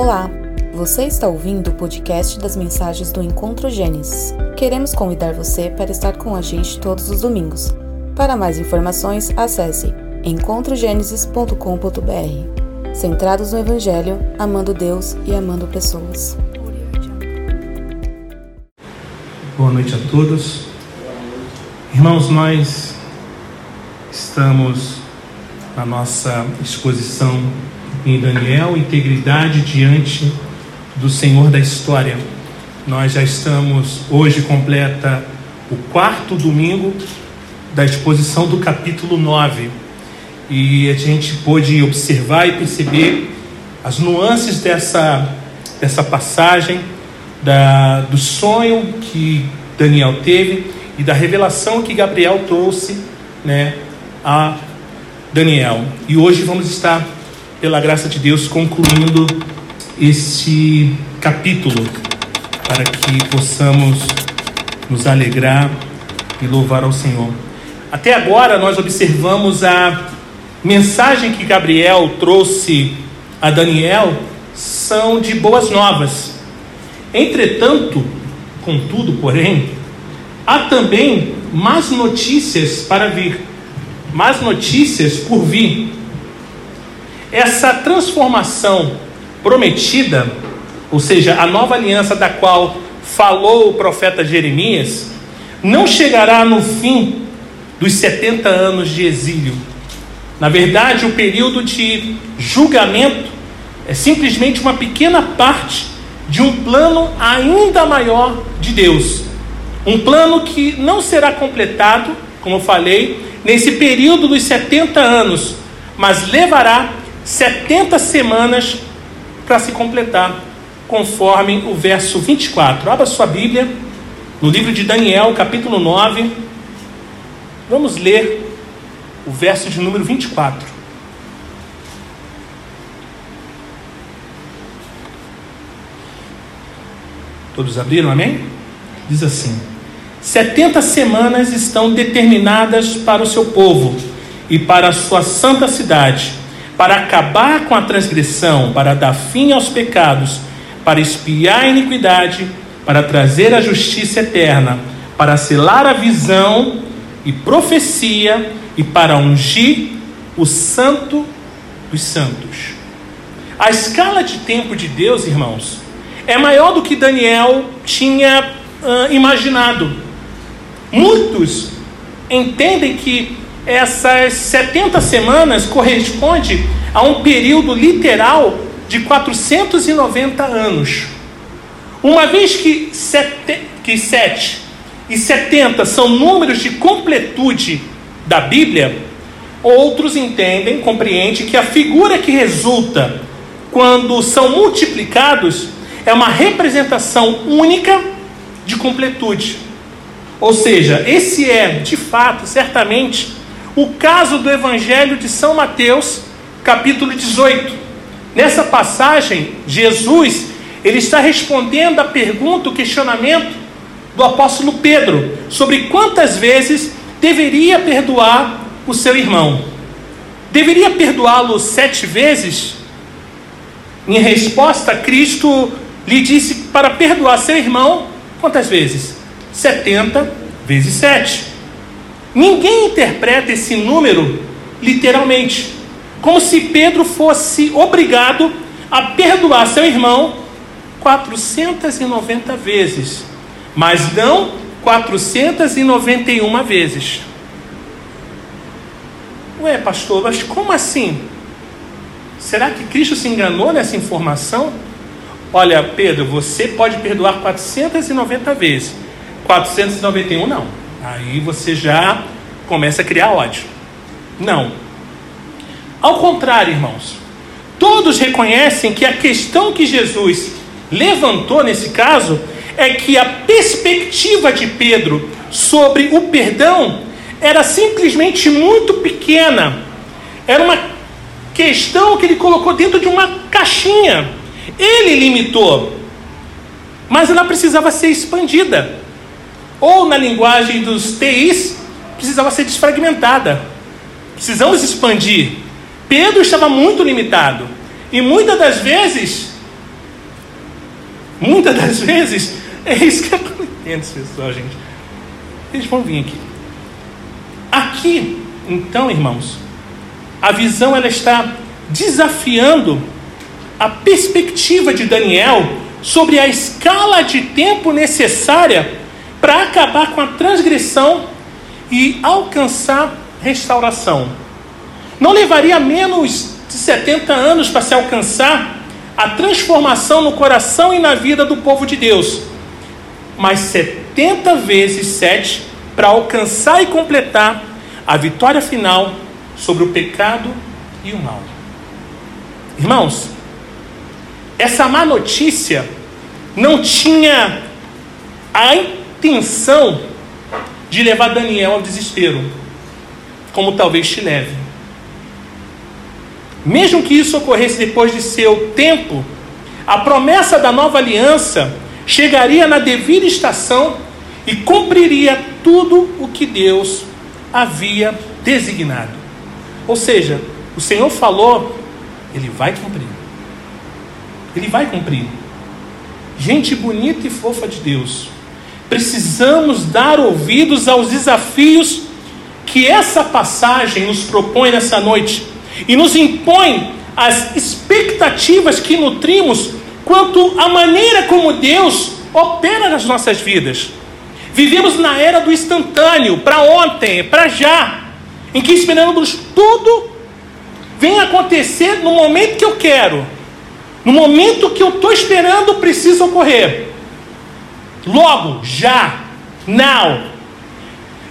Olá, você está ouvindo o podcast das mensagens do Encontro Gênesis. Queremos convidar você para estar com a gente todos os domingos. Para mais informações, acesse encontrogenesis.com.br. Centrados no Evangelho, amando Deus e amando pessoas. Boa noite a todos. Irmãos, nós estamos na nossa exposição em Daniel, integridade diante do Senhor da história. Nós já estamos, hoje completa o quarto domingo da exposição do capítulo 9. E a gente pôde observar e perceber as nuances dessa, dessa passagem, da, do sonho que Daniel teve e da revelação que Gabriel trouxe né, a Daniel. E hoje vamos estar pela graça de Deus, concluindo este capítulo, para que possamos nos alegrar e louvar ao Senhor. Até agora, nós observamos a mensagem que Gabriel trouxe a Daniel são de boas novas. Entretanto, contudo, porém, há também más notícias para vir, más notícias por vir. Essa transformação prometida, ou seja, a nova aliança da qual falou o profeta Jeremias, não chegará no fim dos 70 anos de exílio. Na verdade, o período de julgamento é simplesmente uma pequena parte de um plano ainda maior de Deus. Um plano que não será completado, como eu falei, nesse período dos 70 anos, mas levará 70 semanas para se completar, conforme o verso 24. Abra sua Bíblia no livro de Daniel, capítulo 9. Vamos ler o verso de número 24. Todos abriram, amém? Diz assim: 70 semanas estão determinadas para o seu povo e para a sua santa cidade para acabar com a transgressão, para dar fim aos pecados, para espiar a iniquidade, para trazer a justiça eterna, para selar a visão e profecia e para ungir o santo dos santos. A escala de tempo de Deus, irmãos, é maior do que Daniel tinha uh, imaginado. Muitos entendem que essas 70 semanas corresponde a um período literal de 490 anos. Uma vez que, sete, que 7 e 70 são números de completude da Bíblia, outros entendem, compreendem que a figura que resulta quando são multiplicados é uma representação única de completude. Ou seja, esse é, de fato, certamente, o caso do Evangelho de São Mateus, capítulo 18. Nessa passagem, Jesus ele está respondendo a pergunta, o questionamento do apóstolo Pedro sobre quantas vezes deveria perdoar o seu irmão. Deveria perdoá-lo sete vezes? Em resposta, Cristo lhe disse para perdoar seu irmão, quantas vezes? 70 vezes 7. Ninguém interpreta esse número literalmente, como se Pedro fosse obrigado a perdoar seu irmão 490 vezes, mas não 491 vezes. Ué, pastor, mas como assim? Será que Cristo se enganou nessa informação? Olha, Pedro, você pode perdoar 490 vezes, 491 não. Aí você já começa a criar ódio. Não. Ao contrário, irmãos, todos reconhecem que a questão que Jesus levantou nesse caso é que a perspectiva de Pedro sobre o perdão era simplesmente muito pequena. Era uma questão que ele colocou dentro de uma caixinha. Ele limitou, mas ela precisava ser expandida ou na linguagem dos TIs, precisava ser desfragmentada. Precisamos expandir. Pedro estava muito limitado. E muitas das vezes muitas das vezes, é isso que eu pessoal, gente. Eles vão vir aqui. Aqui, então, irmãos, a visão ela está desafiando a perspectiva de Daniel sobre a escala de tempo necessária para acabar com a transgressão e alcançar restauração. Não levaria menos de 70 anos para se alcançar a transformação no coração e na vida do povo de Deus, mas 70 vezes 7 para alcançar e completar a vitória final sobre o pecado e o mal. Irmãos, essa má notícia não tinha a intenção de levar Daniel ao desespero, como talvez te leve. Mesmo que isso ocorresse depois de seu tempo, a promessa da nova aliança chegaria na devida estação e cumpriria tudo o que Deus havia designado. Ou seja, o Senhor falou, ele vai cumprir. Ele vai cumprir. Gente bonita e fofa de Deus. Precisamos dar ouvidos aos desafios que essa passagem nos propõe nessa noite e nos impõe as expectativas que nutrimos quanto à maneira como Deus opera nas nossas vidas. Vivemos na era do instantâneo, para ontem, para já, em que esperamos tudo vem acontecer no momento que eu quero, no momento que eu estou esperando, precisa ocorrer. Logo, já, now.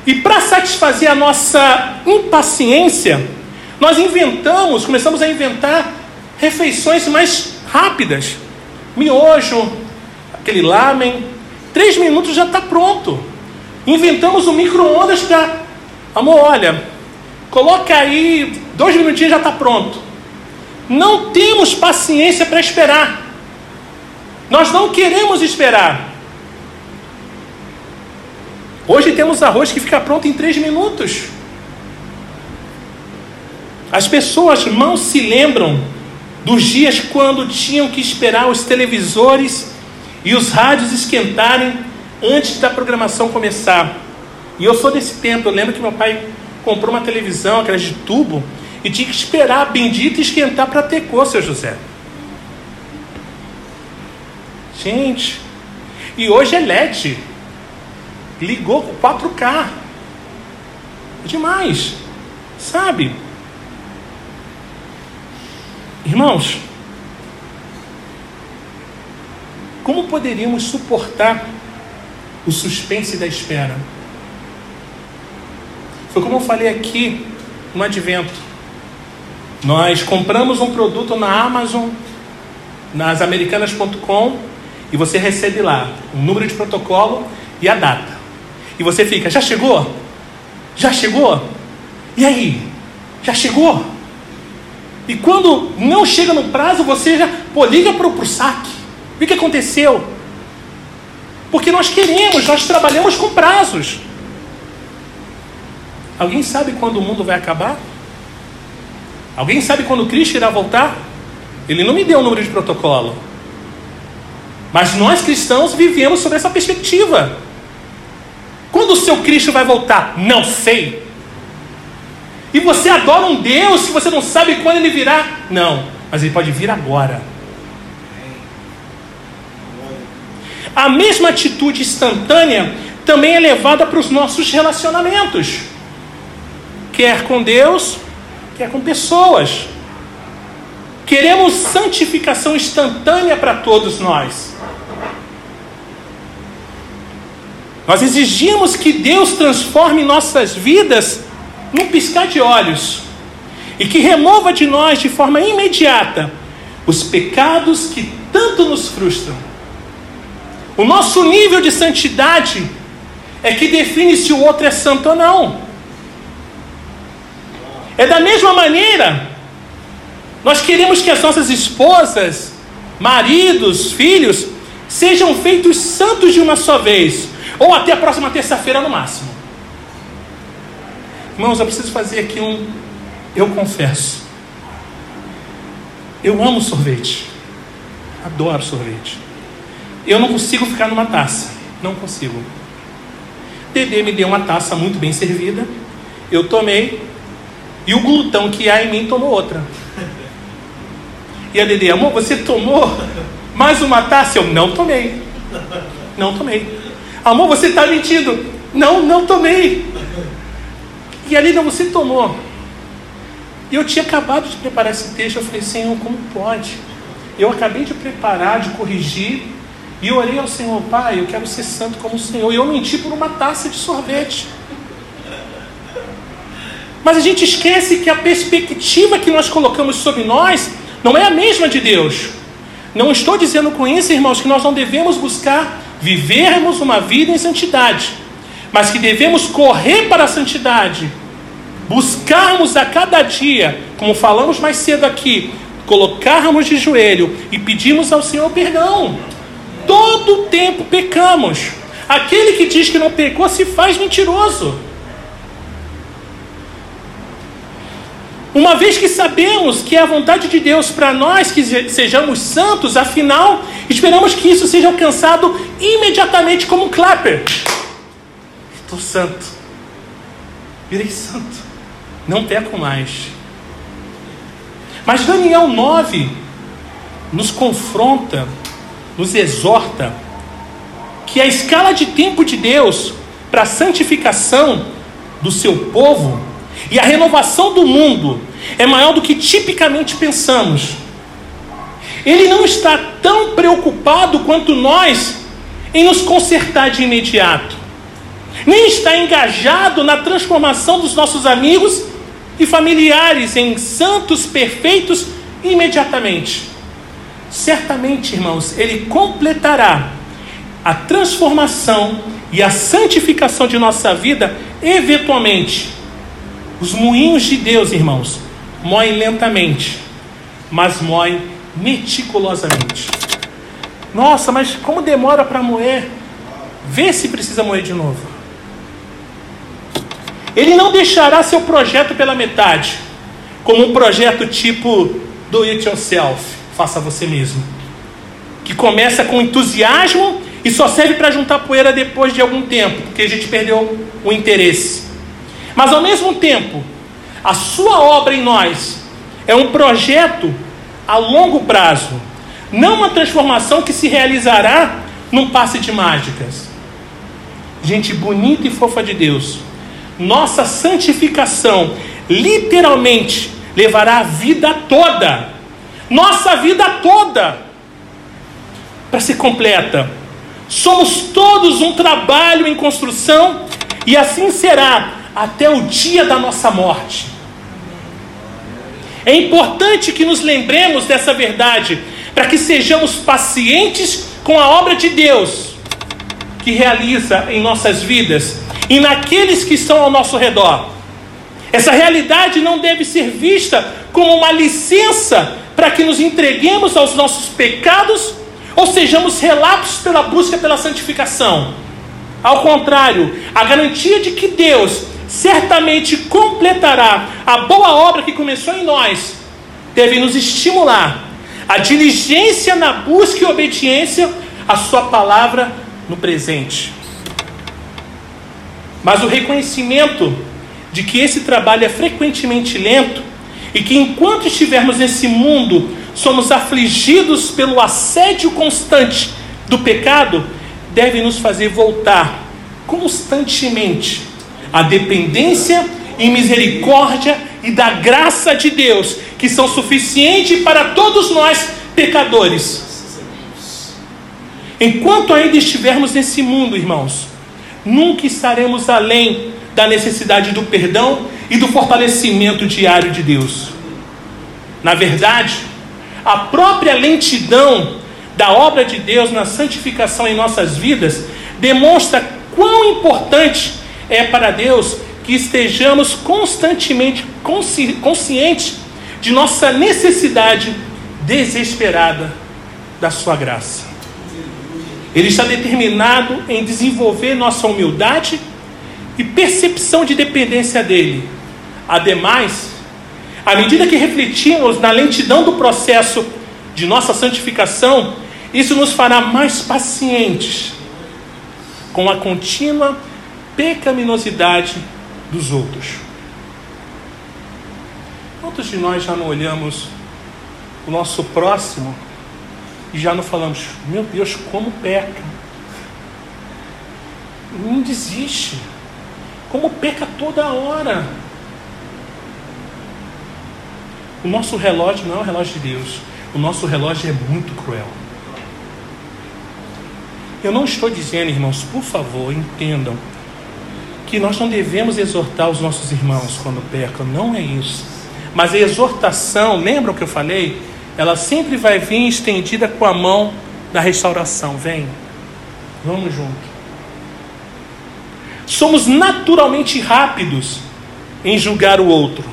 E para satisfazer a nossa impaciência, nós inventamos, começamos a inventar refeições mais rápidas. Miojo, aquele lamen, três minutos já está pronto. Inventamos o micro-ondas para. Amor, olha, coloca aí, dois minutinhos já está pronto. Não temos paciência para esperar. Nós não queremos esperar. Hoje temos arroz que fica pronto em três minutos. As pessoas não se lembram dos dias quando tinham que esperar os televisores e os rádios esquentarem antes da programação começar. E eu sou desse tempo. Eu lembro que meu pai comprou uma televisão, aquelas de tubo, e tinha que esperar a bendita esquentar para ter cor, seu José. Gente, e hoje é LED. Ligou com 4K. É demais. Sabe? Irmãos, como poderíamos suportar o suspense da espera? Foi como eu falei aqui no advento. Nós compramos um produto na Amazon, nas americanas.com, e você recebe lá o número de protocolo e a data. E você fica, já chegou? Já chegou? E aí? Já chegou? E quando não chega no prazo, você já pô, liga para o saque. O que aconteceu? Porque nós queremos, nós trabalhamos com prazos. Alguém sabe quando o mundo vai acabar? Alguém sabe quando Cristo irá voltar? Ele não me deu o um número de protocolo. Mas nós cristãos vivemos sobre essa perspectiva. Quando o seu Cristo vai voltar? Não sei. E você adora um Deus que você não sabe quando ele virá? Não, mas ele pode vir agora. A mesma atitude instantânea também é levada para os nossos relacionamentos, quer com Deus, quer com pessoas. Queremos santificação instantânea para todos nós. Nós exigimos que Deus transforme nossas vidas num piscar de olhos e que remova de nós de forma imediata os pecados que tanto nos frustram. O nosso nível de santidade é que define se o outro é santo ou não. É da mesma maneira, nós queremos que as nossas esposas, maridos, filhos, sejam feitos santos de uma só vez, ou até a próxima terça-feira no máximo. Irmãos, eu preciso fazer aqui um. Eu confesso. Eu amo sorvete. Adoro sorvete. eu não consigo ficar numa taça. Não consigo. Dedê me deu uma taça muito bem servida. Eu tomei. E o glutão que há em mim tomou outra. E a Dedê, amor, você tomou mais uma taça? Eu não tomei. Não tomei. Amor, você está mentindo. Não, não tomei. E ali, não, você tomou. E eu tinha acabado de preparar esse texto. Eu falei, Senhor, como pode? Eu acabei de preparar, de corrigir. E eu orei ao Senhor, Pai, eu quero ser santo como o Senhor. E eu menti por uma taça de sorvete. Mas a gente esquece que a perspectiva que nós colocamos sobre nós não é a mesma de Deus. Não estou dizendo com isso, irmãos, que nós não devemos buscar vivermos uma vida em santidade, mas que devemos correr para a santidade, buscarmos a cada dia, como falamos mais cedo aqui, colocarmos de joelho e pedirmos ao Senhor perdão. Todo tempo pecamos. Aquele que diz que não pecou se faz mentiroso. Uma vez que sabemos que é a vontade de Deus para nós que sejamos santos, afinal, esperamos que isso seja alcançado imediatamente como um clapper. Estou santo. Virei santo. Não peco mais. Mas Daniel 9 nos confronta, nos exorta que a escala de tempo de Deus para a santificação do seu povo e a renovação do mundo é maior do que tipicamente pensamos. Ele não está tão preocupado quanto nós em nos consertar de imediato, nem está engajado na transformação dos nossos amigos e familiares em santos perfeitos imediatamente. Certamente, irmãos, ele completará a transformação e a santificação de nossa vida eventualmente. Os moinhos de Deus, irmãos, moem lentamente, mas moem meticulosamente. Nossa, mas como demora para moer? Vê se precisa moer de novo. Ele não deixará seu projeto pela metade, como um projeto tipo do it yourself, faça você mesmo, que começa com entusiasmo e só serve para juntar poeira depois de algum tempo, porque a gente perdeu o interesse. Mas ao mesmo tempo, a sua obra em nós é um projeto a longo prazo, não uma transformação que se realizará num passe de mágicas. Gente bonita e fofa de Deus, nossa santificação literalmente levará a vida toda, nossa vida toda, para ser completa. Somos todos um trabalho em construção e assim será até o dia da nossa morte. É importante que nos lembremos dessa verdade, para que sejamos pacientes com a obra de Deus que realiza em nossas vidas e naqueles que estão ao nosso redor. Essa realidade não deve ser vista como uma licença para que nos entreguemos aos nossos pecados ou sejamos relapsos pela busca pela santificação. Ao contrário, a garantia de que Deus certamente completará a boa obra que começou em nós, deve nos estimular a diligência na busca e obediência à Sua palavra no presente. Mas o reconhecimento de que esse trabalho é frequentemente lento e que enquanto estivermos nesse mundo somos afligidos pelo assédio constante do pecado, deve nos fazer voltar constantemente a dependência e misericórdia e da graça de Deus, que são suficientes para todos nós pecadores. Enquanto ainda estivermos nesse mundo, irmãos, nunca estaremos além da necessidade do perdão e do fortalecimento diário de Deus. Na verdade, a própria lentidão da obra de Deus na santificação em nossas vidas demonstra quão importante é para Deus que estejamos constantemente consci conscientes de nossa necessidade desesperada da Sua graça. Ele está determinado em desenvolver nossa humildade e percepção de dependência dele. Ademais, à medida que refletimos na lentidão do processo de nossa santificação, Isso nos fará mais pacientes com a contínua pecaminosidade dos outros. Quantos de nós já não olhamos o nosso próximo e já não falamos, meu Deus, como peca? Não desiste. Como peca toda hora. O nosso relógio não é o relógio de Deus. O nosso relógio é muito cruel. Eu não estou dizendo, irmãos, por favor, entendam, que nós não devemos exortar os nossos irmãos quando pecam. Não é isso. Mas a exortação, lembram que eu falei? Ela sempre vai vir estendida com a mão da restauração. Vem, vamos junto. Somos naturalmente rápidos em julgar o outro,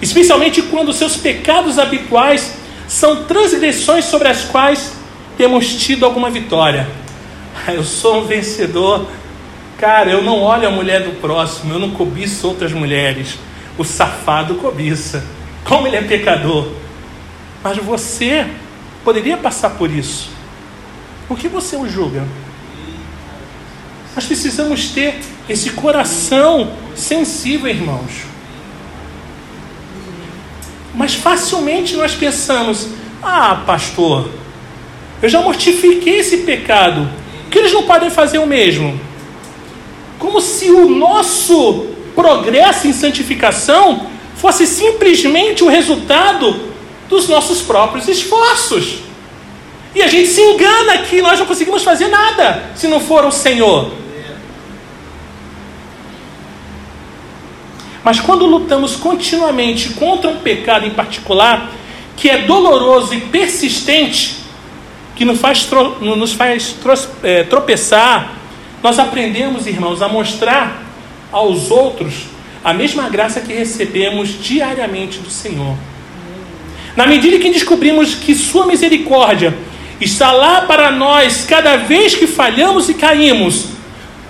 especialmente quando seus pecados habituais são transgressões sobre as quais temos tido alguma vitória. Eu sou um vencedor. Cara, eu não olho a mulher do próximo, eu não cobiço outras mulheres. O safado cobiça. Como ele é pecador. Mas você poderia passar por isso. Por que você o julga? Nós precisamos ter esse coração sensível, irmãos. Mas facilmente nós pensamos: ah, pastor, eu já mortifiquei esse pecado, que eles não podem fazer o mesmo. Como se o nosso progresso em santificação fosse simplesmente o resultado dos nossos próprios esforços. E a gente se engana que nós não conseguimos fazer nada se não for o Senhor. Mas quando lutamos continuamente contra um pecado em particular, que é doloroso e persistente, que nos faz, nos faz é, tropeçar, nós aprendemos, irmãos, a mostrar aos outros a mesma graça que recebemos diariamente do Senhor. Na medida que descobrimos que Sua misericórdia está lá para nós cada vez que falhamos e caímos,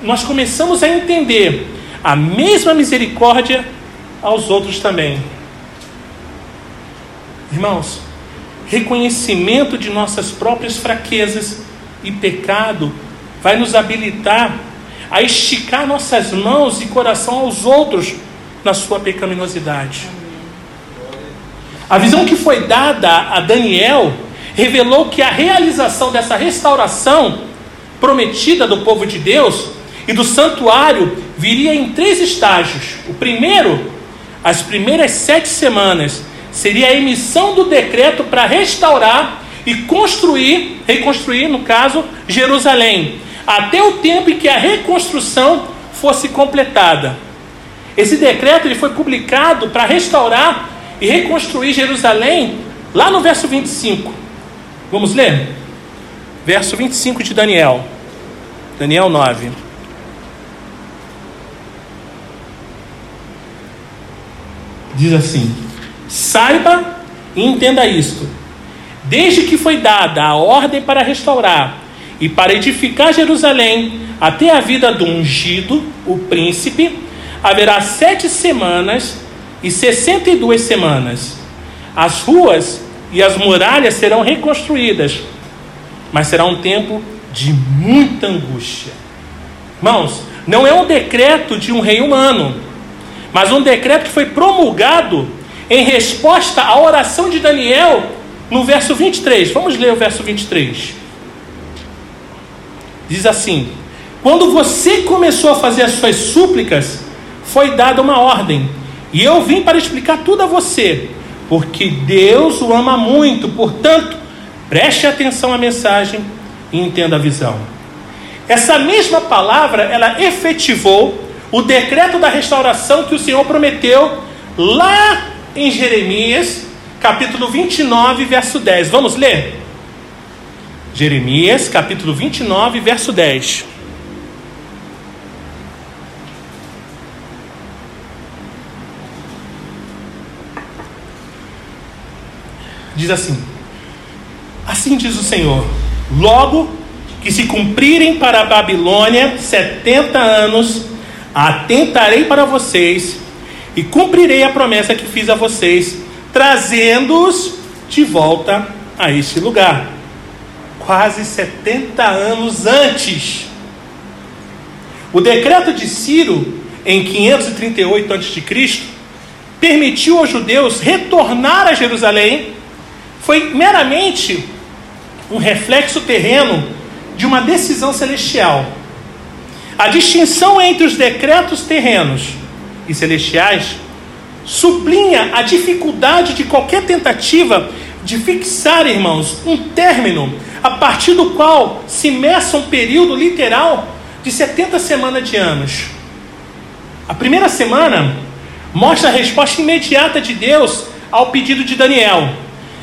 nós começamos a entender a mesma misericórdia aos outros também. Irmãos, reconhecimento de nossas próprias fraquezas e pecado vai nos habilitar a esticar nossas mãos e coração aos outros na sua pecaminosidade. A visão que foi dada a Daniel revelou que a realização dessa restauração prometida do povo de Deus e do santuário viria em três estágios. O primeiro, as primeiras sete semanas, seria a emissão do decreto para restaurar e construir, reconstruir, no caso, Jerusalém, até o tempo em que a reconstrução fosse completada. Esse decreto ele foi publicado para restaurar e reconstruir Jerusalém lá no verso 25. Vamos ler? Verso 25 de Daniel. Daniel 9. Diz assim: Saiba e entenda isto. Desde que foi dada a ordem para restaurar e para edificar Jerusalém, até a vida do ungido, o príncipe, haverá sete semanas e sessenta e duas semanas. As ruas e as muralhas serão reconstruídas, mas será um tempo de muita angústia. Irmãos, não é um decreto de um rei humano, mas um decreto que foi promulgado em resposta à oração de Daniel no verso 23. Vamos ler o verso 23. Diz assim: Quando você começou a fazer as suas súplicas, foi dada uma ordem, e eu vim para explicar tudo a você, porque Deus o ama muito, portanto, preste atenção à mensagem e entenda a visão. Essa mesma palavra, ela efetivou o decreto da restauração que o Senhor prometeu lá em Jeremias, capítulo 29, verso 10. Vamos ler? Jeremias, capítulo 29, verso 10. Diz assim: Assim diz o Senhor: Logo que se cumprirem para a Babilônia setenta anos, atentarei para vocês e cumprirei a promessa que fiz a vocês, trazendo-os de volta a este lugar. Quase 70 anos antes. O decreto de Ciro, em 538 a.C., permitiu aos judeus retornar a Jerusalém, foi meramente um reflexo terreno de uma decisão celestial. A distinção entre os decretos terrenos e celestiais sublinha a dificuldade de qualquer tentativa de fixar, irmãos, um término a partir do qual se meça um período literal de 70 semanas de anos. A primeira semana mostra a resposta imediata de Deus ao pedido de Daniel.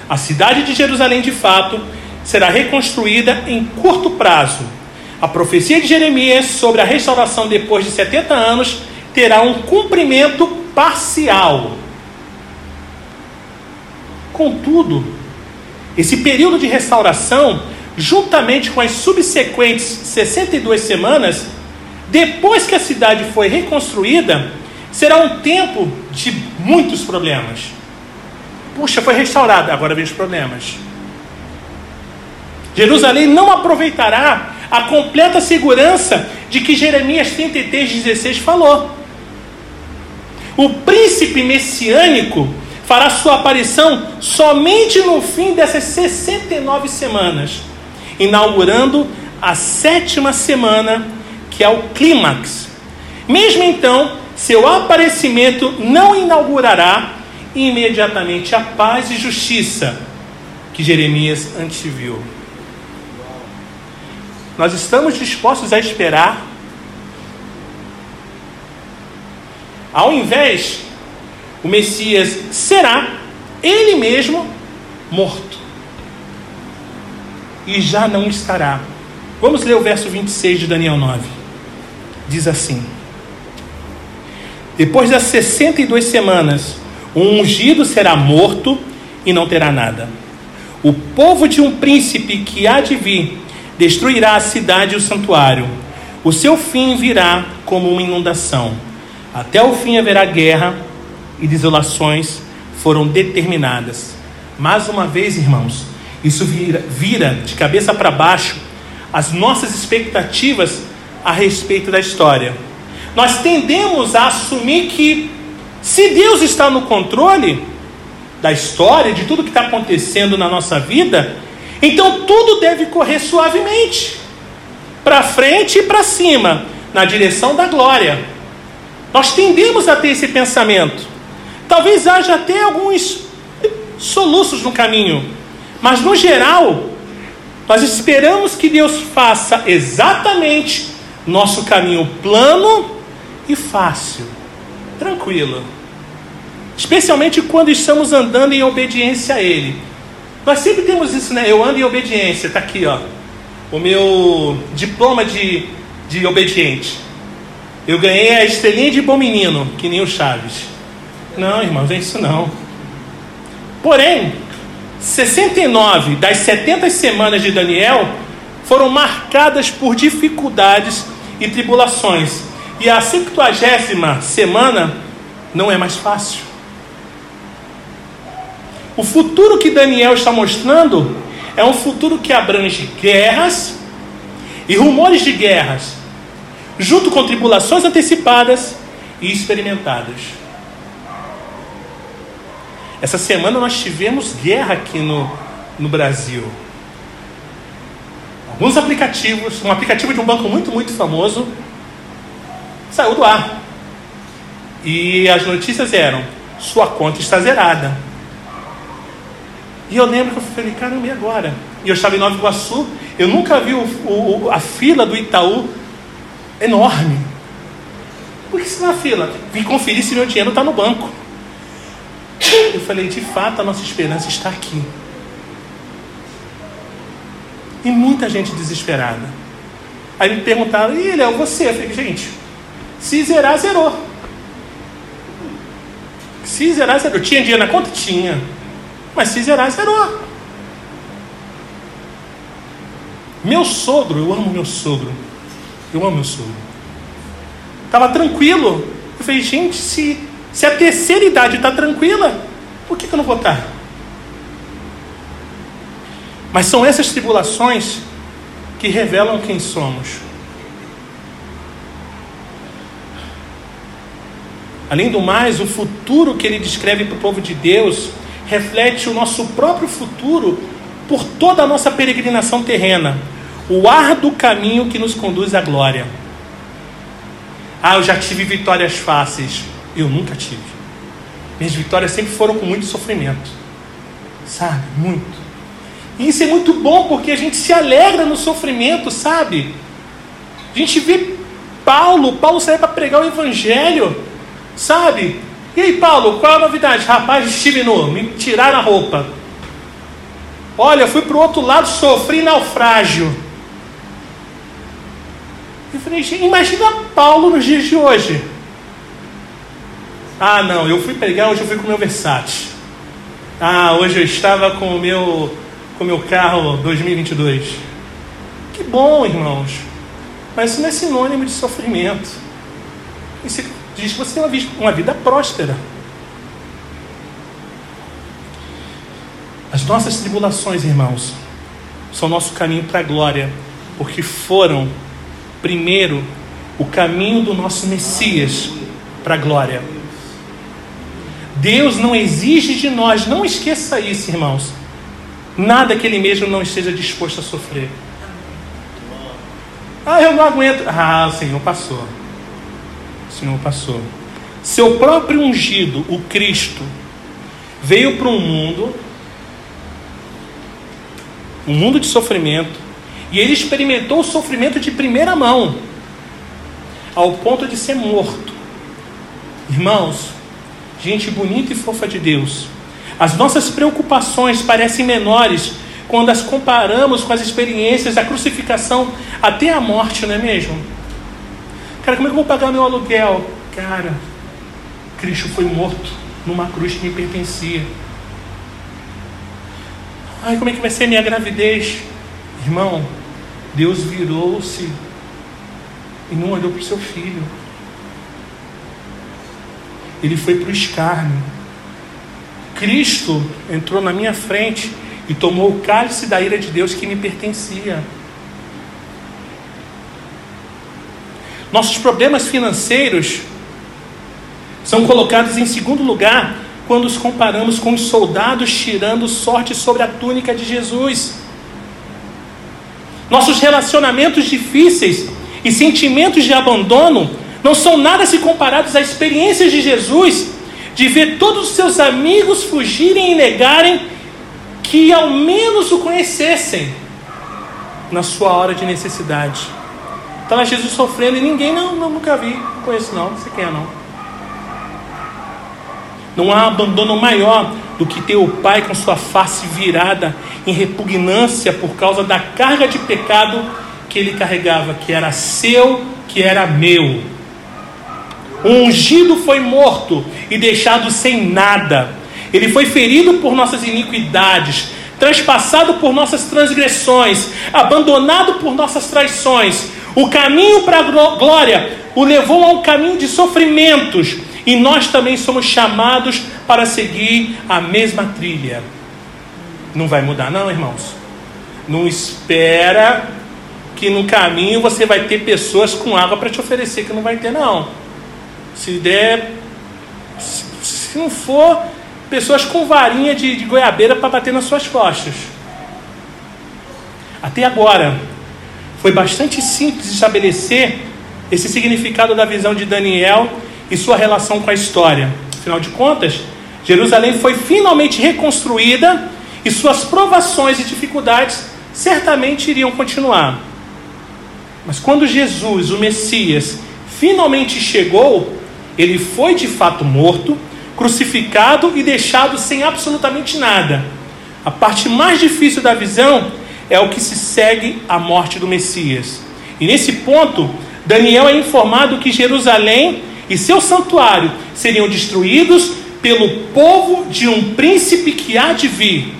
A cidade de Jerusalém, de fato, será reconstruída em curto prazo. A profecia de Jeremias sobre a restauração depois de 70 anos terá um cumprimento parcial. Contudo, esse período de restauração, juntamente com as subsequentes 62 semanas, depois que a cidade foi reconstruída, será um tempo de muitos problemas. Puxa, foi restaurada, agora vem os problemas. Jerusalém não aproveitará a completa segurança de que Jeremias 33, 16 falou. O príncipe messiânico fará sua aparição somente no fim dessas 69 semanas, inaugurando a sétima semana, que é o clímax. Mesmo então, seu aparecimento não inaugurará imediatamente a paz e justiça que Jeremias anteviu. Nós estamos dispostos a esperar Ao invés, o Messias será ele mesmo morto. E já não estará. Vamos ler o verso 26 de Daniel 9. Diz assim: Depois das 62 semanas, o ungido será morto e não terá nada. O povo de um príncipe que há de vir destruirá a cidade e o santuário. O seu fim virá como uma inundação até o fim haverá guerra e desolações foram determinadas. Mais uma vez, irmãos, isso vira, vira de cabeça para baixo as nossas expectativas a respeito da história. Nós tendemos a assumir que, se Deus está no controle da história, de tudo que está acontecendo na nossa vida, então tudo deve correr suavemente para frente e para cima, na direção da glória. Nós tendemos a ter esse pensamento. Talvez haja até alguns soluços no caminho, mas no geral, nós esperamos que Deus faça exatamente nosso caminho plano e fácil, tranquilo. Especialmente quando estamos andando em obediência a Ele. Nós sempre temos isso, né? Eu ando em obediência, está aqui, ó. O meu diploma de, de obediente. Eu ganhei a estrelinha de bom menino, que nem o Chaves. Não, irmãos, é isso não. Porém, 69 das 70 semanas de Daniel foram marcadas por dificuldades e tribulações. E a 50 semana não é mais fácil. O futuro que Daniel está mostrando é um futuro que abrange guerras e rumores de guerras, junto com tribulações antecipadas e experimentadas. Essa semana nós tivemos guerra aqui no, no Brasil. Alguns aplicativos, um aplicativo de um banco muito, muito famoso, saiu do ar. E as notícias eram: sua conta está zerada. E eu lembro que eu falei, caramba, e agora? E eu estava em Nova Iguaçu, eu nunca vi o, o, a fila do Itaú enorme. Por que está na fila? Vim conferir se meu dinheiro está no banco. Eu falei, de fato, a nossa esperança está aqui. E muita gente desesperada. Aí me perguntaram, e ele é você? Eu falei, gente, se zerar, zerou. Se zerar, zerou. Tinha dinheiro na conta? Tinha. Mas se zerar, zerou. Meu sogro, eu amo meu sogro. Eu amo meu sogro. Estava tranquilo. Eu falei, gente, se, se a terceira idade está tranquila, por que, que eu não vou estar? Mas são essas tribulações que revelam quem somos. Além do mais, o futuro que ele descreve para o povo de Deus reflete o nosso próprio futuro por toda a nossa peregrinação terrena, o árduo caminho que nos conduz à glória. Ah, eu já tive vitórias fáceis. Eu nunca tive. Minhas vitórias sempre foram com muito sofrimento. Sabe? Muito. E isso é muito bom porque a gente se alegra no sofrimento, sabe? A gente vê Paulo, Paulo saiu para pregar o evangelho, sabe? E aí, Paulo, qual é a novidade? Rapaz, estive nu, me tiraram a roupa. Olha, fui para o outro lado, sofri naufrágio. Eu falei, imagina Paulo nos dias de hoje. Ah, não, eu fui pregar, hoje eu fui com o meu Versace. Ah, hoje eu estava com o meu, com o meu carro 2022. Que bom, irmãos. Mas isso não é sinônimo de sofrimento. Isso diz que você tem uma vida, uma vida próspera. As nossas tribulações, irmãos, são nosso caminho para a glória, porque foram, primeiro, o caminho do nosso Messias para a glória. Deus não exige de nós, não esqueça isso, irmãos, nada que Ele mesmo não esteja disposto a sofrer. Ah, eu não aguento. Ah, o Senhor passou. O Senhor passou. Seu próprio ungido, o Cristo, veio para um mundo, um mundo de sofrimento, e ele experimentou o sofrimento de primeira mão, ao ponto de ser morto. Irmãos, gente bonita e fofa de Deus, as nossas preocupações parecem menores quando as comparamos com as experiências da crucificação até a morte, não é mesmo? Cara, como é que eu vou pagar meu aluguel? Cara, Cristo foi morto numa cruz que me pertencia. Ai, como é que vai ser minha gravidez? Irmão, Deus virou-se e não olhou para o seu filho. Ele foi para o escárnio. Cristo entrou na minha frente e tomou o cálice da ira de Deus que me pertencia. Nossos problemas financeiros são colocados em segundo lugar quando os comparamos com os soldados tirando sorte sobre a túnica de Jesus. Nossos relacionamentos difíceis e sentimentos de abandono não são nada se comparados às experiências de Jesus de ver todos os seus amigos fugirem e negarem que ao menos o conhecessem na sua hora de necessidade. Estava Jesus sofrendo e ninguém, não, não, nunca vi, não conheço não, não sei quem é não. Não há abandono maior do que ter o pai com sua face virada em repugnância por causa da carga de pecado que ele carregava, que era seu, que era meu. O ungido foi morto e deixado sem nada. Ele foi ferido por nossas iniquidades, transpassado por nossas transgressões, abandonado por nossas traições. O caminho para a glória o levou a um caminho de sofrimentos, e nós também somos chamados para seguir a mesma trilha. Não vai mudar, não, irmãos. Não espera que no caminho você vai ter pessoas com água para te oferecer, que não vai ter, não. Se der, se não for, pessoas com varinha de, de goiabeira para bater nas suas costas. Até agora, foi bastante simples estabelecer esse significado da visão de Daniel e sua relação com a história. Afinal de contas, Jerusalém foi finalmente reconstruída e suas provações e dificuldades certamente iriam continuar. Mas quando Jesus, o Messias, finalmente chegou, ele foi de fato morto, crucificado e deixado sem absolutamente nada. A parte mais difícil da visão é o que se segue à morte do Messias. E nesse ponto, Daniel é informado que Jerusalém e seu santuário seriam destruídos pelo povo de um príncipe que há de vir.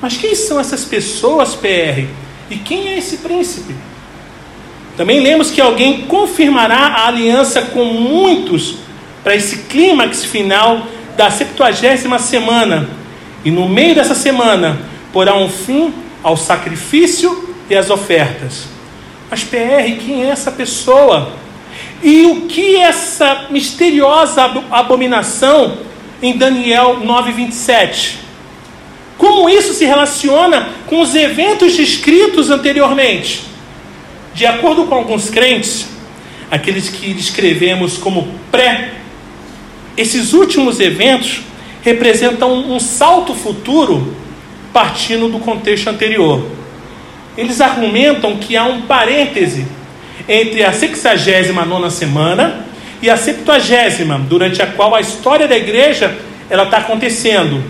Mas quem são essas pessoas, PR? E quem é esse príncipe? Também lemos que alguém confirmará a aliança com muitos para esse clímax final da 70 semana. E no meio dessa semana, porá um fim ao sacrifício e às ofertas. Mas, PR, quem é essa pessoa? E o que essa misteriosa abominação em Daniel 9,27? Como isso se relaciona com os eventos descritos anteriormente? De acordo com alguns crentes, aqueles que descrevemos como pré, esses últimos eventos representam um salto futuro partindo do contexto anterior. Eles argumentam que há um parêntese entre a 69 semana e a 70, durante a qual a história da igreja ela está acontecendo.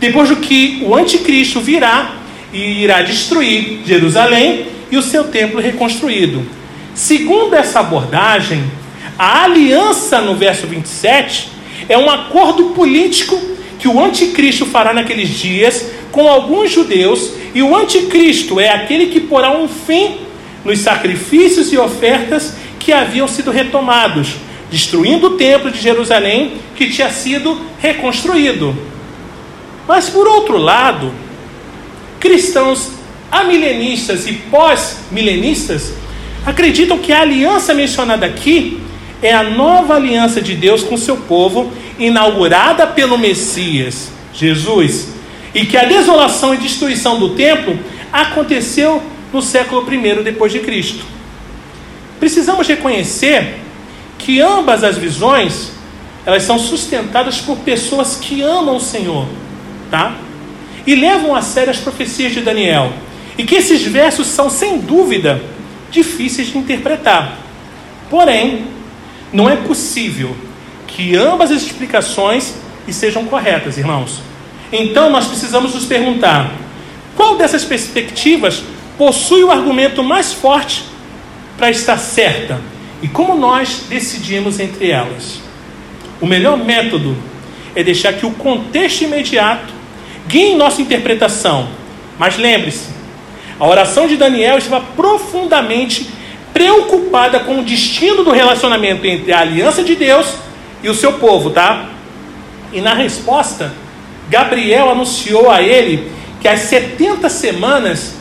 Depois do que o anticristo virá e irá destruir Jerusalém e o seu templo reconstruído. Segundo essa abordagem, a aliança no verso 27 é um acordo político que o anticristo fará naqueles dias com alguns judeus, e o anticristo é aquele que porá um fim nos sacrifícios e ofertas que haviam sido retomados, destruindo o templo de Jerusalém que tinha sido reconstruído. Mas por outro lado, cristãos amilenistas e pós-milenistas acreditam que a aliança mencionada aqui é a nova aliança de Deus com seu povo, inaugurada pelo Messias, Jesus, e que a desolação e destruição do templo aconteceu no século I depois de Cristo. Precisamos reconhecer que ambas as visões elas são sustentadas por pessoas que amam o Senhor, tá? E levam a sério as profecias de Daniel. E que esses versos são sem dúvida difíceis de interpretar. Porém, não é possível que ambas as explicações sejam corretas, irmãos. Então nós precisamos nos perguntar: qual dessas perspectivas possui o argumento mais forte para estar certa? E como nós decidimos entre elas? O melhor método é deixar que o contexto imediato guie nossa interpretação. Mas lembre-se, a oração de Daniel estava profundamente preocupada com o destino do relacionamento entre a aliança de Deus e o seu povo, tá? E na resposta, Gabriel anunciou a ele que as 70 semanas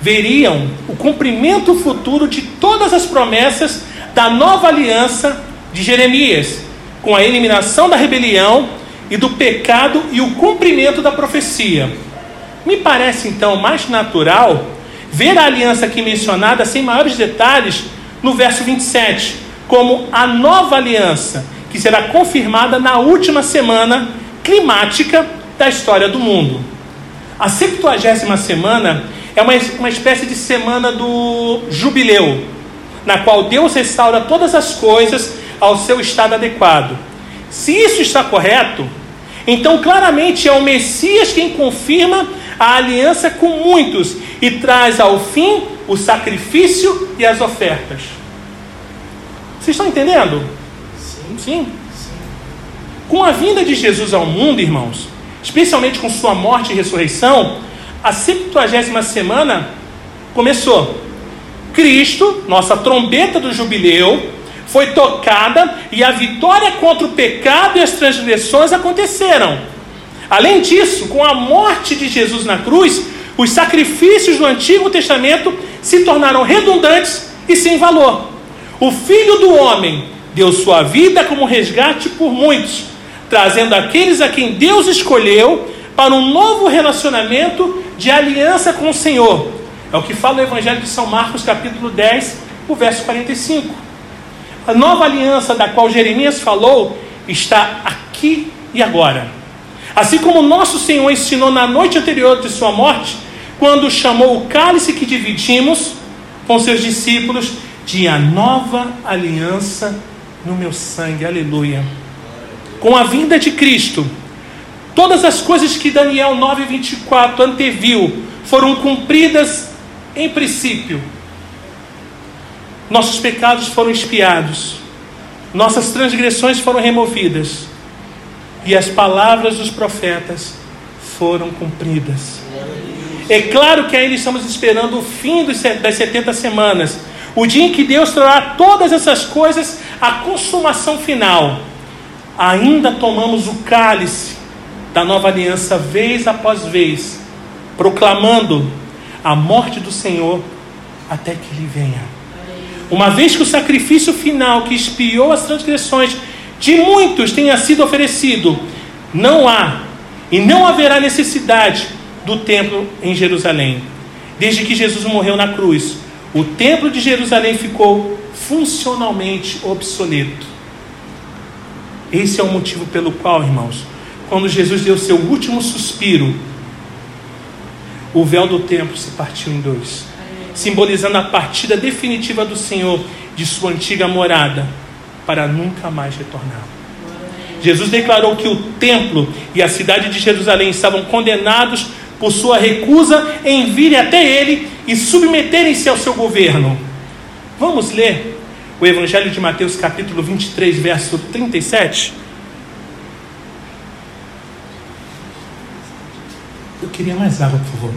veriam o cumprimento futuro de todas as promessas da nova aliança de Jeremias, com a eliminação da rebelião e do pecado e o cumprimento da profecia. Me parece então mais natural ver a aliança aqui mencionada sem maiores detalhes no verso 27, como a nova aliança, que será confirmada na última semana climática da história do mundo. A 70 semana é uma, uma espécie de semana do jubileu, na qual Deus restaura todas as coisas ao seu estado adequado. Se isso está correto, então claramente é o Messias quem confirma a aliança com muitos e traz ao fim o sacrifício e as ofertas. Vocês estão entendendo? Sim. Sim. Com a vinda de Jesus ao mundo, irmãos, especialmente com sua morte e ressurreição, a 70 semana começou. Cristo, nossa trombeta do jubileu, foi tocada e a vitória contra o pecado e as transgressões aconteceram. Além disso, com a morte de Jesus na cruz, os sacrifícios do Antigo Testamento se tornaram redundantes e sem valor. O Filho do Homem deu sua vida como resgate por muitos, trazendo aqueles a quem Deus escolheu para um novo relacionamento de aliança com o Senhor. É o que fala o Evangelho de São Marcos, capítulo 10, o verso 45. A nova aliança da qual Jeremias falou está aqui e agora. Assim como nosso Senhor ensinou na noite anterior de sua morte, quando chamou o cálice que dividimos com seus discípulos de a nova aliança no meu sangue. Aleluia. Com a vinda de Cristo, todas as coisas que Daniel 9:24 anteviu foram cumpridas em princípio. Nossos pecados foram expiados, nossas transgressões foram removidas e as palavras dos profetas foram cumpridas. É claro que ainda estamos esperando o fim das 70 semanas, o dia em que Deus trará todas essas coisas à consumação final. Ainda tomamos o cálice da nova aliança vez após vez, proclamando a morte do Senhor até que ele venha. Uma vez que o sacrifício final que expiou as transgressões de muitos tenha sido oferecido, não há e não haverá necessidade do templo em Jerusalém. Desde que Jesus morreu na cruz, o templo de Jerusalém ficou funcionalmente obsoleto. Esse é o motivo pelo qual, irmãos, quando Jesus deu seu último suspiro, o véu do templo se partiu em dois, simbolizando a partida definitiva do Senhor de sua antiga morada para nunca mais retornar. Jesus declarou que o templo e a cidade de Jerusalém estavam condenados por sua recusa em virem até ele e submeterem-se ao seu governo. Vamos ler o Evangelho de Mateus, capítulo 23, verso 37? Eu queria mais água, por favor.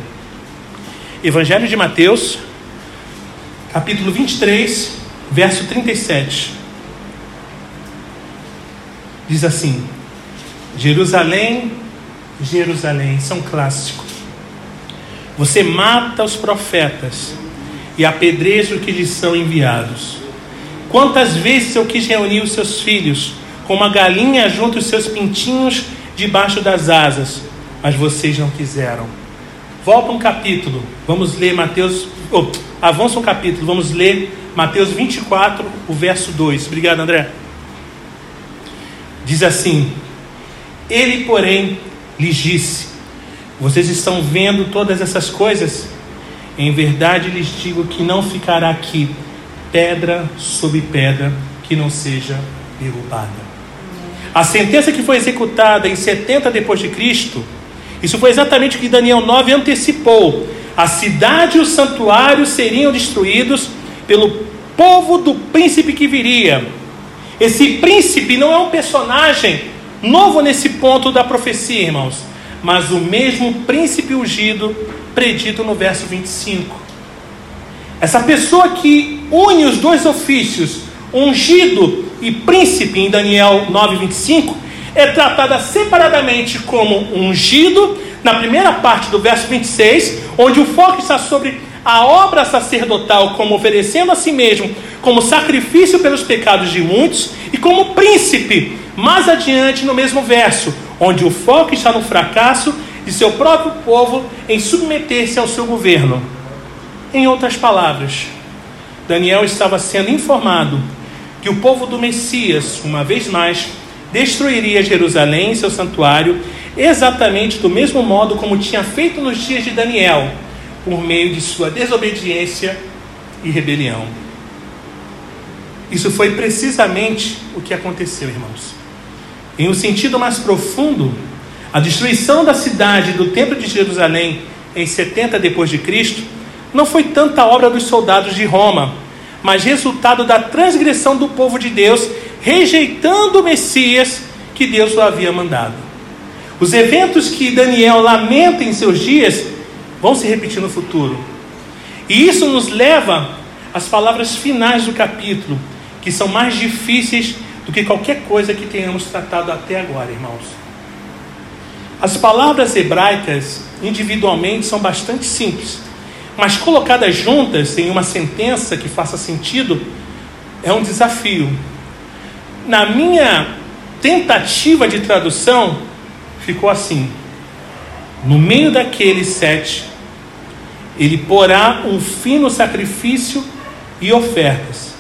Evangelho de Mateus, capítulo 23, verso 37. Diz assim: Jerusalém, Jerusalém, são clássicos. Você mata os profetas e apedreja os que lhes são enviados. Quantas vezes eu quis reunir os seus filhos, como uma galinha junto os seus pintinhos debaixo das asas, mas vocês não quiseram. Volta um capítulo, vamos ler Mateus. Oh, avança um capítulo, vamos ler Mateus 24, o verso 2. Obrigado, André. Diz assim: Ele, porém, lhes disse: Vocês estão vendo todas essas coisas? Em verdade lhes digo que não ficará aqui pedra sobre pedra que não seja derrubada. A sentença que foi executada em 70 depois de Cristo, isso foi exatamente o que Daniel 9 antecipou. A cidade e o santuário seriam destruídos pelo povo do príncipe que viria. Esse príncipe não é um personagem novo nesse ponto da profecia, irmãos, mas o mesmo príncipe ungido predito no verso 25. Essa pessoa que une os dois ofícios, ungido e príncipe, em Daniel 9,25, é tratada separadamente como ungido, na primeira parte do verso 26, onde o foco está sobre a obra sacerdotal, como oferecendo a si mesmo como sacrifício pelos pecados de muitos, e como príncipe, mais adiante no mesmo verso, onde o foco está no fracasso de seu próprio povo em submeter-se ao seu governo. Em outras palavras, Daniel estava sendo informado que o povo do Messias, uma vez mais, destruiria Jerusalém e seu santuário, exatamente do mesmo modo como tinha feito nos dias de Daniel, por meio de sua desobediência e rebelião. Isso foi precisamente o que aconteceu, irmãos. Em um sentido mais profundo, a destruição da cidade do Templo de Jerusalém em 70 depois de Cristo não foi tanta obra dos soldados de Roma, mas resultado da transgressão do povo de Deus, rejeitando o Messias que Deus o havia mandado. Os eventos que Daniel lamenta em seus dias vão se repetir no futuro. E isso nos leva às palavras finais do capítulo, que são mais difíceis do que qualquer coisa que tenhamos tratado até agora, irmãos. As palavras hebraicas individualmente são bastante simples, mas colocadas juntas em uma sentença que faça sentido é um desafio. Na minha tentativa de tradução, ficou assim: no meio daqueles sete, ele porá um fino sacrifício e ofertas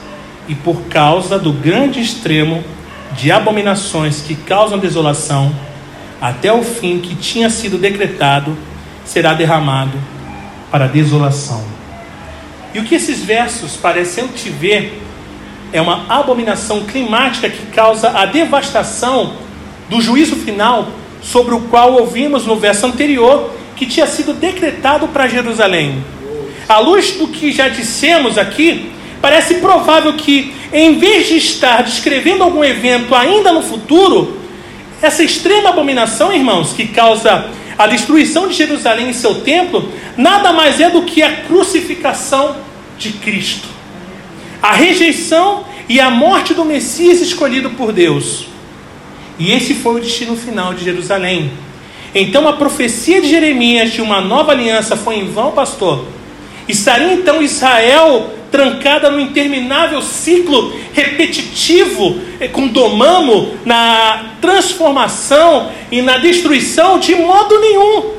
e por causa do grande extremo de abominações que causam desolação, até o fim que tinha sido decretado, será derramado para desolação. E o que esses versos parecem te ver é uma abominação climática que causa a devastação do juízo final, sobre o qual ouvimos no verso anterior, que tinha sido decretado para Jerusalém. À luz do que já dissemos aqui, parece provável que, em vez de estar descrevendo algum evento ainda no futuro, essa extrema abominação, irmãos, que causa a destruição de Jerusalém e seu templo, nada mais é do que a crucificação de Cristo. A rejeição e a morte do Messias escolhido por Deus. E esse foi o destino final de Jerusalém. Então a profecia de Jeremias de uma nova aliança foi em vão, pastor? Estaria então Israel trancada no interminável ciclo repetitivo eh, com domamo na transformação e na destruição? De modo nenhum.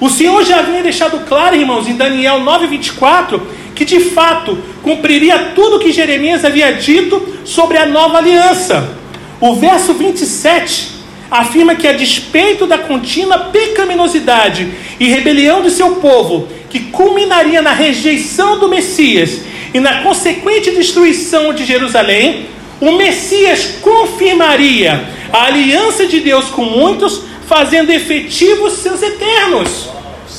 O Senhor já havia deixado claro, irmãos, em Daniel 9:24, que de fato cumpriria tudo que Jeremias havia dito sobre a nova aliança. O verso 27 afirma que, a despeito da contínua pecaminosidade e rebelião de seu povo, que culminaria na rejeição do Messias e na consequente destruição de Jerusalém, o Messias confirmaria a aliança de Deus com muitos, fazendo efetivos seus eternos.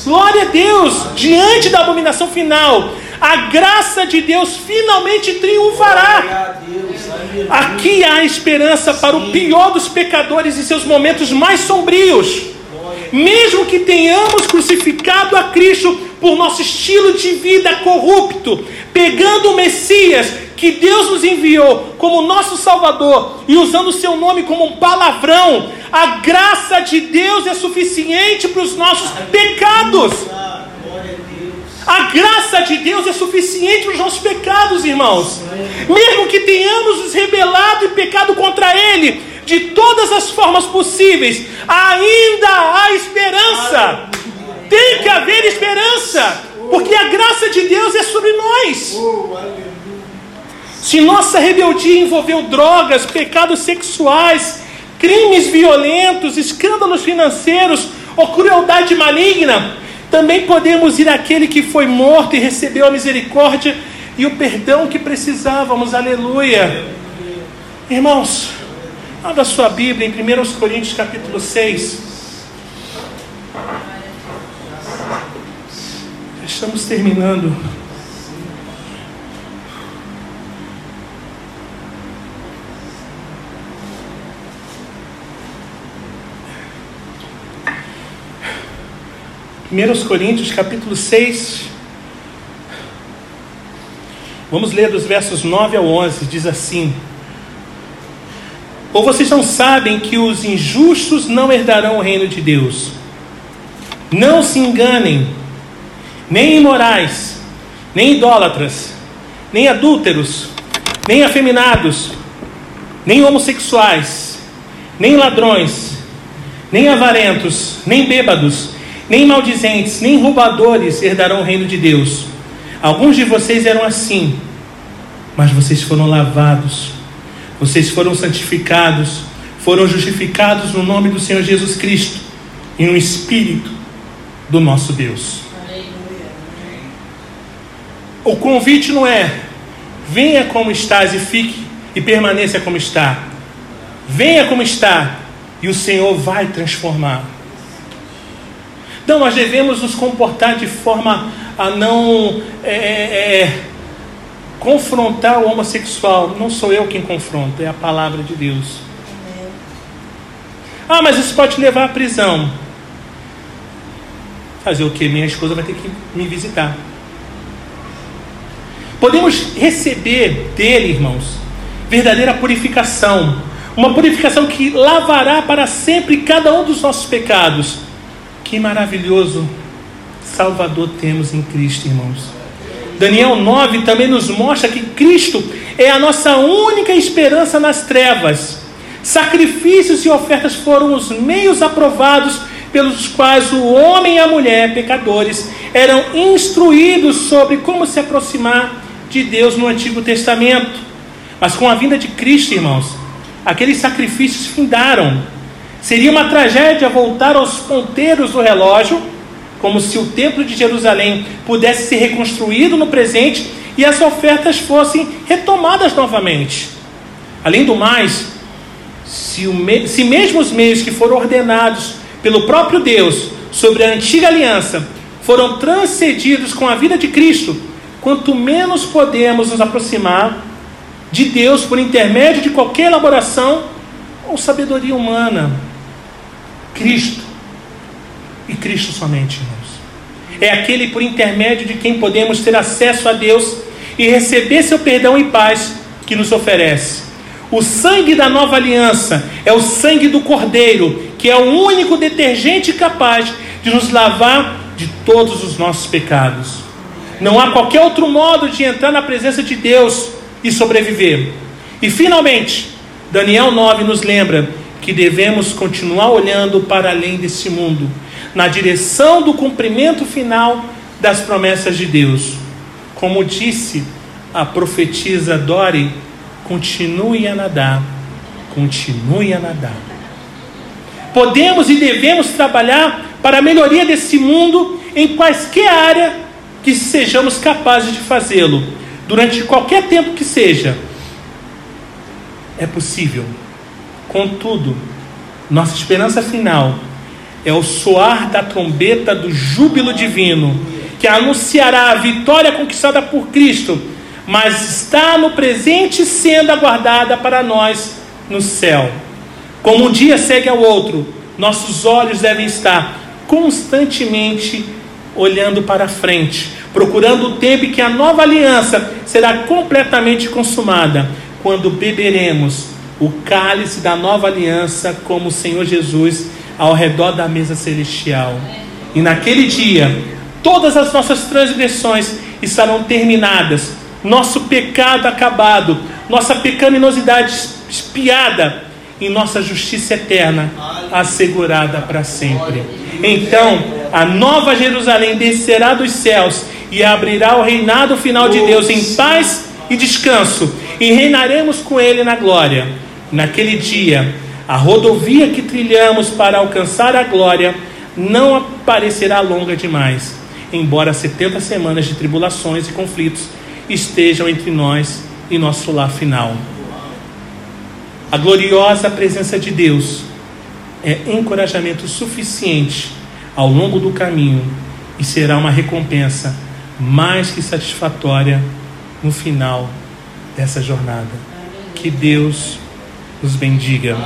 Glória a Deus! Diante da abominação final, a graça de Deus finalmente triunfará. Aqui há esperança para o pior dos pecadores em seus momentos mais sombrios. Mesmo que tenhamos crucificado a Cristo por nosso estilo de vida corrupto, pegando o Messias que Deus nos enviou como nosso Salvador e usando o seu nome como um palavrão, a graça de Deus é suficiente para os nossos pecados. De Deus é suficiente para os nossos pecados, irmãos. Mesmo que tenhamos nos rebelado e pecado contra Ele, de todas as formas possíveis, ainda há esperança. Tem que haver esperança, porque a graça de Deus é sobre nós. Se nossa rebeldia envolveu drogas, pecados sexuais, crimes violentos, escândalos financeiros ou crueldade maligna, também podemos ir àquele que foi morto e recebeu a misericórdia e o perdão que precisávamos. Aleluia. Irmãos, abra sua Bíblia em 1 Coríntios capítulo 6. Estamos terminando. Primeiros Coríntios capítulo 6. Vamos ler dos versos 9 ao 11, diz assim: Ou vocês não sabem que os injustos não herdarão o reino de Deus? Não se enganem, nem imorais, nem idólatras, nem adúlteros, nem afeminados, nem homossexuais, nem ladrões, nem avarentos, nem bêbados, nem maldizentes, nem roubadores herdarão o reino de Deus. Alguns de vocês eram assim, mas vocês foram lavados, vocês foram santificados, foram justificados no nome do Senhor Jesus Cristo e no Espírito do nosso Deus. O convite não é venha como estás e fique e permaneça como está. Venha como está e o Senhor vai transformar. Então nós devemos nos comportar de forma a não é, é, é, confrontar o homossexual. Não sou eu quem confronta, é a palavra de Deus. Ah, mas isso pode levar à prisão. Fazer o que? Minha esposa vai ter que me visitar. Podemos receber dele, irmãos, verdadeira purificação. Uma purificação que lavará para sempre cada um dos nossos pecados. Que maravilhoso Salvador temos em Cristo, irmãos. Daniel 9 também nos mostra que Cristo é a nossa única esperança nas trevas. Sacrifícios e ofertas foram os meios aprovados pelos quais o homem e a mulher, pecadores, eram instruídos sobre como se aproximar de Deus no Antigo Testamento. Mas com a vinda de Cristo, irmãos, aqueles sacrifícios findaram. Seria uma tragédia voltar aos ponteiros do relógio, como se o Templo de Jerusalém pudesse ser reconstruído no presente e as ofertas fossem retomadas novamente. Além do mais, se, me... se mesmo os meios que foram ordenados pelo próprio Deus sobre a antiga aliança foram transcedidos com a vida de Cristo, quanto menos podemos nos aproximar de Deus por intermédio de qualquer elaboração ou sabedoria humana. Cristo. E Cristo somente, irmãos. É aquele por intermédio de quem podemos ter acesso a Deus e receber seu perdão e paz que nos oferece. O sangue da nova aliança é o sangue do Cordeiro que é o único detergente capaz de nos lavar de todos os nossos pecados. Não há qualquer outro modo de entrar na presença de Deus e sobreviver. E finalmente, Daniel 9 nos lembra que devemos continuar olhando para além desse mundo, na direção do cumprimento final das promessas de Deus. Como disse a profetisa Dori, continue a nadar, continue a nadar. Podemos e devemos trabalhar para a melhoria desse mundo em quaisquer área que sejamos capazes de fazê-lo, durante qualquer tempo que seja. É possível. Contudo, nossa esperança final é o soar da trombeta do júbilo divino, que anunciará a vitória conquistada por Cristo, mas está no presente sendo aguardada para nós no céu. Como um dia segue ao outro, nossos olhos devem estar constantemente olhando para frente, procurando o tempo em que a nova aliança será completamente consumada, quando beberemos o cálice da nova aliança como o Senhor Jesus ao redor da mesa celestial. E naquele dia, todas as nossas transgressões estarão terminadas, nosso pecado acabado, nossa pecaminosidade espiada e nossa justiça eterna assegurada para sempre. Então, a nova Jerusalém descerá dos céus e abrirá o reinado final de Deus em paz e descanso, e reinaremos com ele na glória. Naquele dia, a rodovia que trilhamos para alcançar a glória não parecerá longa demais, embora 70 semanas de tribulações e conflitos estejam entre nós e nosso lar final. A gloriosa presença de Deus é encorajamento suficiente ao longo do caminho e será uma recompensa mais que satisfatória no final dessa jornada. Que Deus os bendiga.